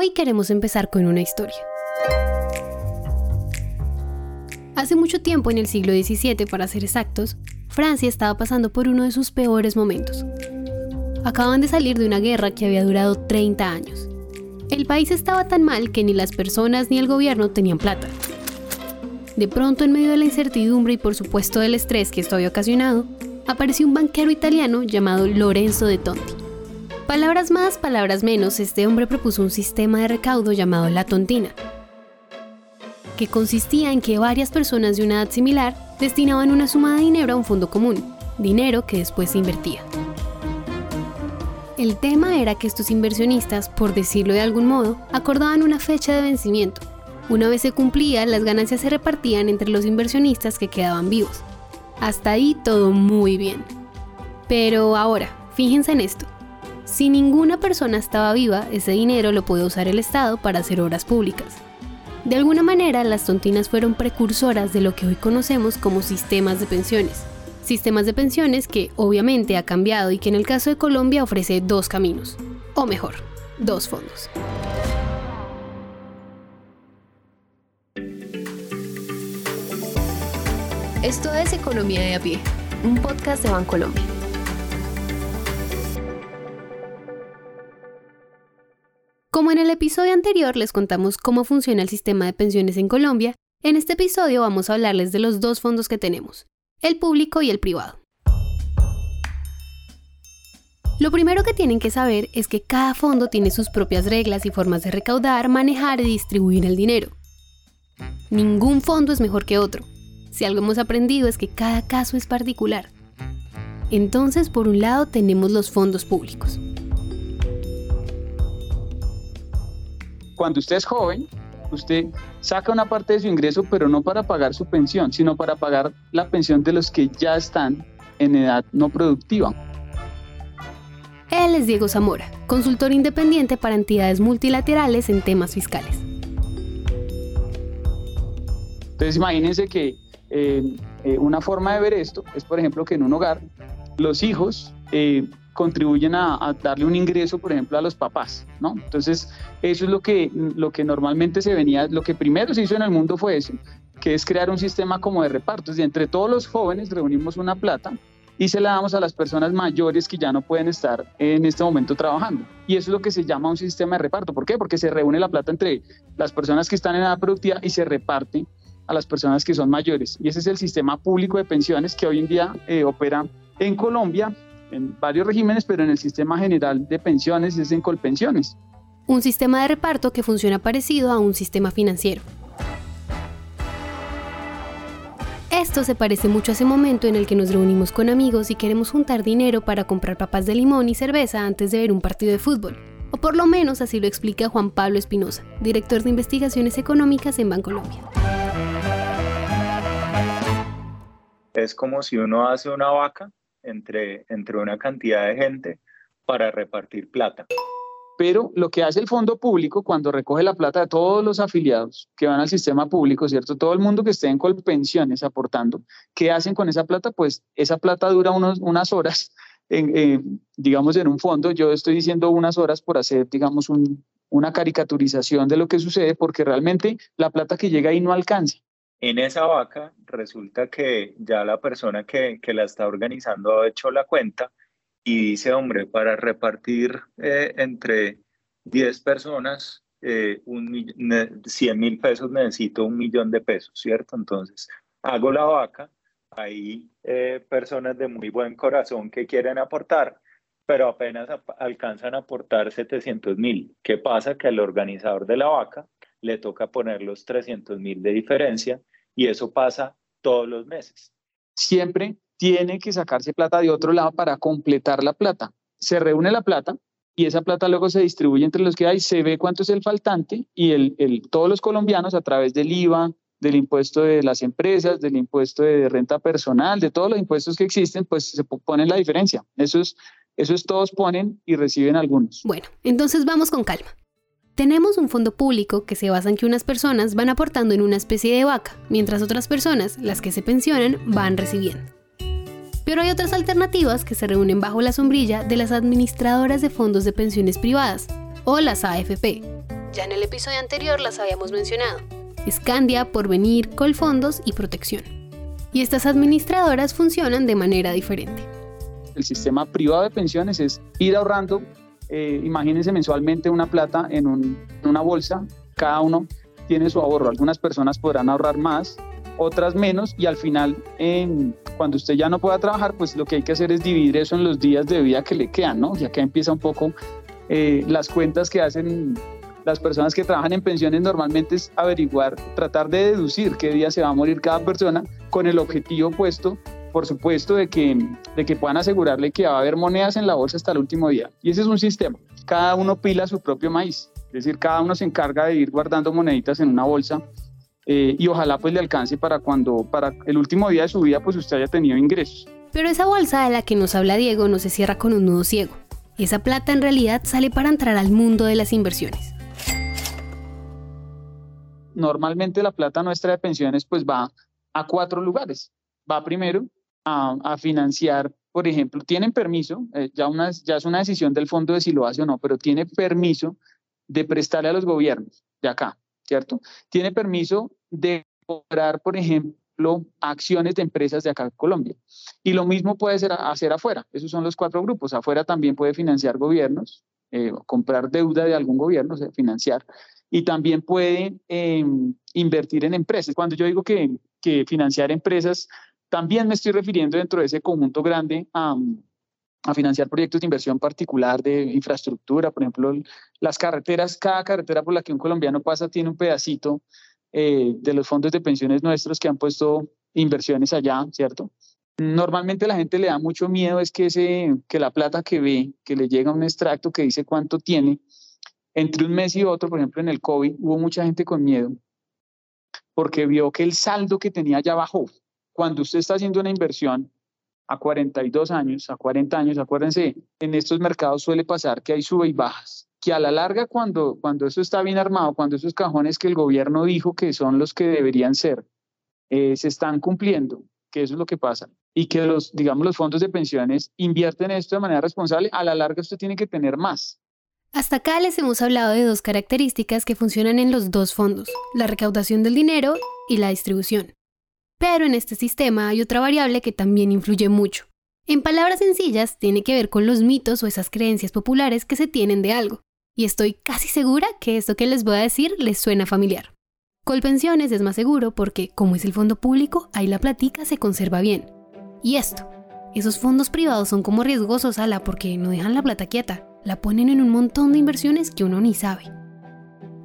Hoy queremos empezar con una historia. Hace mucho tiempo, en el siglo XVII para ser exactos, Francia estaba pasando por uno de sus peores momentos. Acaban de salir de una guerra que había durado 30 años. El país estaba tan mal que ni las personas ni el gobierno tenían plata. De pronto, en medio de la incertidumbre y por supuesto del estrés que esto había ocasionado, apareció un banquero italiano llamado Lorenzo de Tonti. Palabras más, palabras menos, este hombre propuso un sistema de recaudo llamado la tontina, que consistía en que varias personas de una edad similar destinaban una suma de dinero a un fondo común, dinero que después se invertía. El tema era que estos inversionistas, por decirlo de algún modo, acordaban una fecha de vencimiento. Una vez se cumplía, las ganancias se repartían entre los inversionistas que quedaban vivos. Hasta ahí todo muy bien. Pero ahora, fíjense en esto. Si ninguna persona estaba viva, ese dinero lo puede usar el Estado para hacer obras públicas. De alguna manera, las tontinas fueron precursoras de lo que hoy conocemos como sistemas de pensiones. Sistemas de pensiones que obviamente ha cambiado y que en el caso de Colombia ofrece dos caminos, o mejor, dos fondos. Esto es Economía de a pie, un podcast de Bancolombia. Como en el episodio anterior les contamos cómo funciona el sistema de pensiones en Colombia, en este episodio vamos a hablarles de los dos fondos que tenemos, el público y el privado. Lo primero que tienen que saber es que cada fondo tiene sus propias reglas y formas de recaudar, manejar y distribuir el dinero. Ningún fondo es mejor que otro, si algo hemos aprendido es que cada caso es particular. Entonces, por un lado tenemos los fondos públicos. Cuando usted es joven, usted saca una parte de su ingreso, pero no para pagar su pensión, sino para pagar la pensión de los que ya están en edad no productiva. Él es Diego Zamora, consultor independiente para entidades multilaterales en temas fiscales. Entonces imagínense que eh, eh, una forma de ver esto es, por ejemplo, que en un hogar los hijos eh, contribuyen a, darle un ingreso, por ejemplo, a los papás, ¿no? Entonces, eso es lo que, lo que normalmente se venía, lo que primero se hizo en el mundo fue eso, que es crear un sistema como de repartos. Y entre todos los jóvenes reunimos una plata y se la damos a las personas mayores que ya no pueden estar en este momento trabajando. Y eso es lo que se llama un sistema de reparto. ¿Por qué? Porque se reúne la plata entre las personas que están en edad productiva y se reparte a las personas que son mayores. Y ese es el sistema público de pensiones que hoy en día eh, opera en Colombia, en varios regímenes, pero en el sistema general de pensiones es en Colpensiones. Un sistema de reparto que funciona parecido a un sistema financiero. Esto se parece mucho a ese momento en el que nos reunimos con amigos y queremos juntar dinero para comprar papas de limón y cerveza antes de ver un partido de fútbol. O por lo menos así lo explica Juan Pablo Espinosa, director de investigaciones económicas en Bancolombia. es como si uno hace una vaca entre, entre una cantidad de gente para repartir plata. Pero lo que hace el fondo público cuando recoge la plata de todos los afiliados que van al sistema público, ¿cierto? Todo el mundo que esté en pensiones aportando, ¿qué hacen con esa plata? Pues esa plata dura unos, unas horas, en, digamos, en un fondo. Yo estoy diciendo unas horas por hacer, digamos, una caricaturización de lo que sucede, porque realmente la plata que llega ahí no alcanza. En esa vaca resulta que ya la persona que, la está organizando ha hecho la cuenta y dice, hombre, para repartir eh, entre 10 personas, eh, 100 mil pesos necesito un millón de pesos, ¿cierto? Entonces, hago la vaca, hay eh, personas de muy buen corazón que quieren aportar, pero apenas alcanzan a aportar 700 mil. ¿Qué pasa? Que al organizador de la vaca le toca poner los 300 mil de diferencia y eso pasa todos los meses. Siempre tiene que sacarse plata de otro lado para completar la plata. Se reúne la plata y esa plata luego se distribuye entre los que hay, se ve cuánto es el faltante y el, el, todos los colombianos a través del IVA, del impuesto de las empresas, del impuesto de renta personal, de todos los impuestos que existen, pues se ponen la diferencia. Eso es, eso es todos ponen y reciben algunos. Bueno, entonces vamos con calma. Tenemos un fondo público que se basa en que unas personas van aportando en una especie de vaca, mientras otras personas, las que se pensionan, van recibiendo. Pero hay otras alternativas que se reúnen bajo la sombrilla de las administradoras de fondos de pensiones privadas, o las AFP. Ya en el episodio anterior las habíamos mencionado. Scandia, Porvenir, Colfondos y Protección. Y estas administradoras funcionan de manera diferente. El sistema privado de pensiones es ir ahorrando, eh, imagínense mensualmente una plata en, una bolsa, cada uno tiene su ahorro. Algunas personas podrán ahorrar más, otras menos y al final cuando usted ya no pueda trabajar, pues lo que hay que hacer es dividir eso en los días de vida que le quedan, ¿no? Ya que empieza un poco eh, las cuentas que hacen las personas que trabajan en pensiones normalmente es averiguar, tratar de deducir qué día se va a morir cada persona con el objetivo puesto, por supuesto, de que, de que puedan asegurarle que va a haber monedas en la bolsa hasta el último día. Y ese es un sistema. Cada uno pila su propio maíz. Es decir, cada uno se encarga de ir guardando moneditas en una bolsa eh, y ojalá pues le alcance para cuando, para el último día de su vida, pues usted haya tenido ingresos. Pero esa bolsa de la que nos habla Diego no se cierra con un nudo ciego. Esa plata en realidad sale para entrar al mundo de las inversiones normalmente la plata nuestra de pensiones pues va a cuatro lugares. Va primero a, financiar, por ejemplo, tienen permiso, eh, ya, una, ya es una decisión del fondo de si lo hace o no, pero tiene permiso de prestarle a los gobiernos de acá, ¿cierto? Tiene permiso de comprar, por ejemplo, acciones de empresas de acá en Colombia. Y lo mismo puede ser hacer afuera. Esos son los cuatro grupos. Afuera también puede financiar gobiernos, eh, comprar deuda de algún gobierno, o sea, financiar y también puede em, invertir en empresas. Cuando yo digo que, que, financiar empresas, también me estoy refiriendo dentro de ese conjunto grande a, a, financiar proyectos de inversión particular de infraestructura, por ejemplo, las carreteras, cada carretera por la que un colombiano pasa tiene un pedacito eh, de los fondos de pensiones nuestros que han puesto inversiones allá, ¿cierto? Normalmente la gente le da mucho miedo es que, ese, que la plata que ve, que le llega un extracto que dice cuánto tiene, entre un mes y otro, por ejemplo, en el COVID, hubo mucha gente con miedo porque vio que el saldo que tenía ya bajó. Cuando usted está haciendo una inversión a 42 años, a 40 años, acuérdense, en estos mercados suele pasar que hay sube y bajas, que a la larga cuando, cuando eso está bien armado, cuando esos cajones que el gobierno dijo que son los que deberían ser, eh, se están cumpliendo, que eso es lo que pasa, y que los, digamos, los fondos de pensiones invierten esto de manera responsable, a la larga usted tiene que tener más. Hasta acá les hemos hablado de dos características que funcionan en los dos fondos, la recaudación del dinero y la distribución. Pero en este sistema hay otra variable que también influye mucho. En palabras sencillas, tiene que ver con los mitos o esas creencias populares que se tienen de algo. Y estoy casi segura que esto que les voy a decir les suena familiar. Colpensiones es más seguro porque, como es el fondo público, ahí la platica se conserva bien. Y esto, esos fondos privados son como riesgosos, ala, porque no dejan la plata quieta la ponen en un montón de inversiones que uno ni sabe.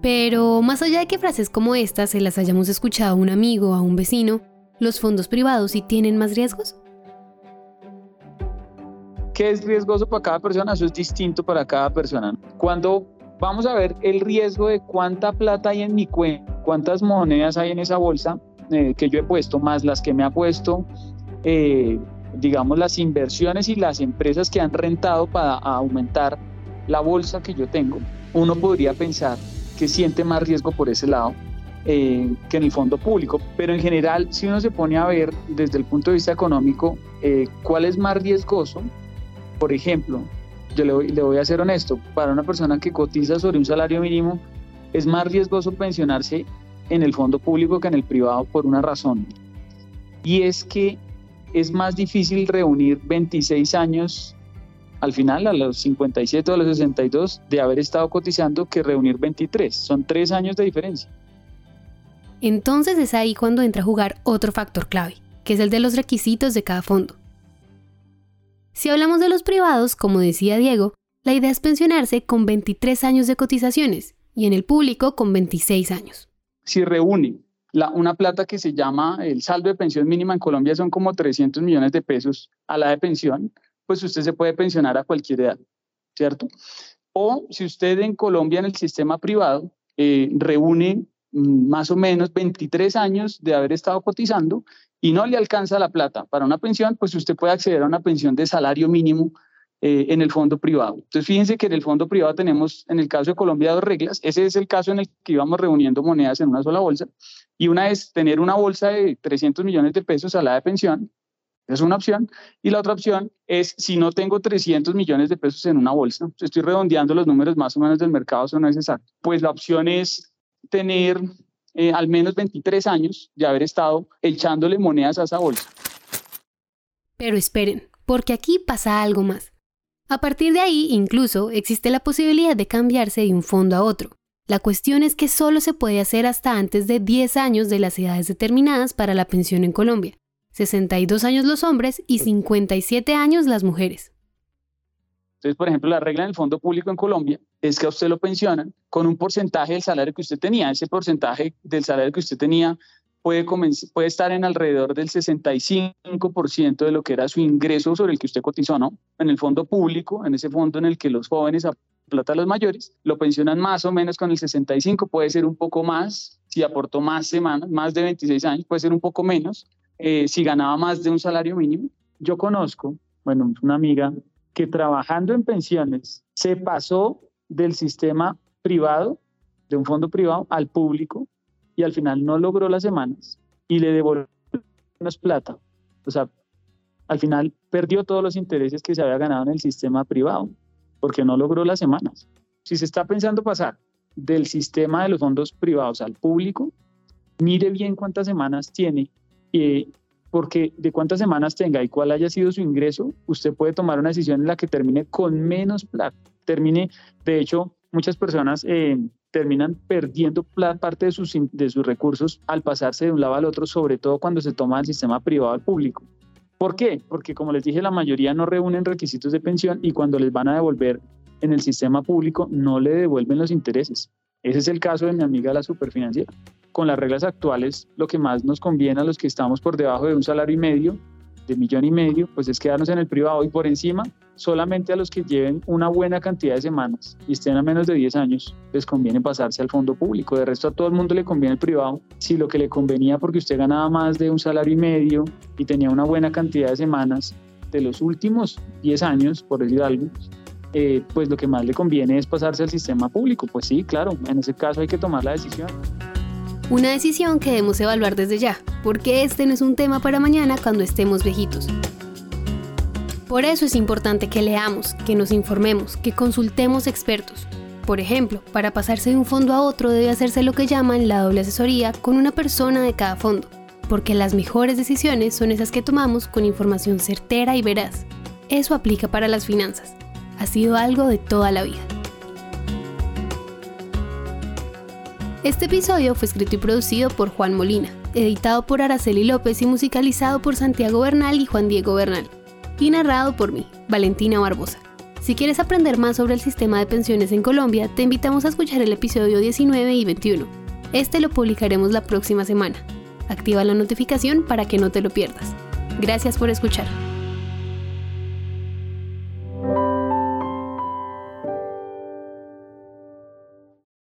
Pero más allá de que frases como estas se las hayamos escuchado a un amigo a un vecino, ¿los fondos privados sí tienen más riesgos? ¿Qué es riesgoso para cada persona? Eso es distinto para cada persona. Cuando vamos a ver el riesgo de cuánta plata hay en mi cuenta, cuántas monedas hay en esa bolsa eh, que yo he puesto, más las que me ha puesto eh, digamos, las inversiones y las empresas que han rentado para aumentar la bolsa que yo tengo, uno podría pensar que siente más riesgo por ese lado eh, que en el fondo público. Pero en general, si uno se pone a ver desde el punto de vista económico, eh, ¿cuál es más riesgoso? Por ejemplo, yo le voy, le voy a ser honesto, para una persona que cotiza sobre un salario mínimo, es más riesgoso pensionarse en el fondo público que en el privado por una razón. Y es que es más difícil reunir 26 años al final, a los 57 o a los 62, de haber estado cotizando que reunir 23. Son tres años de diferencia. Entonces es ahí cuando entra a jugar otro factor clave, que es el de los requisitos de cada fondo. Si hablamos de los privados, como decía Diego, la idea es pensionarse con 23 años de cotizaciones y en el público con 26 años. Si reúne una plata que se llama el saldo de pensión mínima en Colombia son como 300 millones de pesos a la de pensión, pues usted se puede pensionar a cualquier edad, ¿cierto? O si usted en Colombia en el sistema privado eh, reúne más o menos 23 años de haber estado cotizando y no le alcanza la plata para una pensión, pues usted puede acceder a una pensión de salario mínimo eh, en el fondo privado. Entonces, fíjense que en el fondo privado tenemos, en el caso de Colombia, dos reglas. Ese es el caso en el que íbamos reuniendo monedas en una sola bolsa. Y una es tener una bolsa de 300 millones de pesos a la de pensión Es una opción. Y la otra opción es si no tengo 300 millones de pesos en una bolsa, estoy redondeando los números más o menos del mercado, eso no es exacto, pues la opción es tener eh, al menos 23 años de haber estado echándole monedas a esa bolsa. Pero esperen, porque aquí pasa algo más. A partir de ahí, incluso, existe la posibilidad de cambiarse de un fondo a otro. La cuestión es que solo se puede hacer hasta antes de 10 años de las edades determinadas para la pensión en Colombia, 62 años los hombres y 57 años las mujeres. Entonces, por ejemplo, la regla en el fondo público en Colombia es que a usted lo pensionan con un porcentaje del salario que usted tenía. Ese porcentaje del salario que usted tenía puede, puede estar en alrededor del 65% de lo que era su ingreso sobre el que usted cotizó, ¿no? En el fondo público, en ese fondo en el que los jóvenes plata a los mayores, lo pensionan más o menos con el 65, puede ser un poco más, si aportó más semanas, más de 26 años, puede ser un poco menos, eh, si ganaba más de un salario mínimo. Yo conozco, bueno, una amiga que trabajando en pensiones se pasó del sistema privado, de un fondo privado, al público y al final no logró las semanas y le devolvió menos plata. O sea, al final perdió todos los intereses que se había ganado en el sistema privado porque no logró las semanas. Si se está pensando pasar del sistema de los fondos privados al público, mire bien cuántas semanas tiene, eh, porque de cuántas semanas tenga y cuál haya sido su ingreso, usted puede tomar una decisión en la que termine con menos plata. Termine, de hecho, muchas personas eh, terminan perdiendo parte de sus, de sus recursos al pasarse de un lado al otro, sobre todo cuando se toma el sistema privado al público. ¿Por qué? Porque como les dije, la mayoría no reúnen requisitos de pensión y cuando les van a devolver en el sistema público no le devuelven los intereses. Ese es el caso de mi amiga la superfinanciera. Con las reglas actuales, lo que más nos conviene a los que estamos por debajo de un salario y medio de millón y medio, pues es quedarnos en el privado y por encima, solamente a los que lleven una buena cantidad de semanas y estén a menos de 10 años, les conviene pasarse al fondo público. De resto, a todo el mundo le conviene el privado. Si lo que le convenía porque usted ganaba más de un salario y medio y tenía una buena cantidad de semanas de los últimos 10 años, por decir algo, eh, pues lo que más le conviene es pasarse al sistema público. Pues sí, claro, en ese caso hay que tomar la decisión. Una decisión que debemos evaluar desde ya, porque este no es un tema para mañana cuando estemos viejitos. Por eso es importante que leamos, que nos informemos, que consultemos expertos. Por ejemplo, para pasarse de un fondo a otro debe hacerse lo que llaman la doble asesoría con una persona de cada fondo, porque las mejores decisiones son esas que tomamos con información certera y veraz. Eso aplica para las finanzas. Ha sido algo de toda la vida. Este episodio fue escrito y producido por Juan Molina, editado por Araceli López y musicalizado por Santiago Bernal y Juan Diego Bernal, y narrado por mí, Valentina Barbosa. Si quieres aprender más sobre el sistema de pensiones en Colombia, te invitamos a escuchar el episodio 19 y 21. Este lo publicaremos la próxima semana. Activa la notificación para que no te lo pierdas. Gracias por escuchar.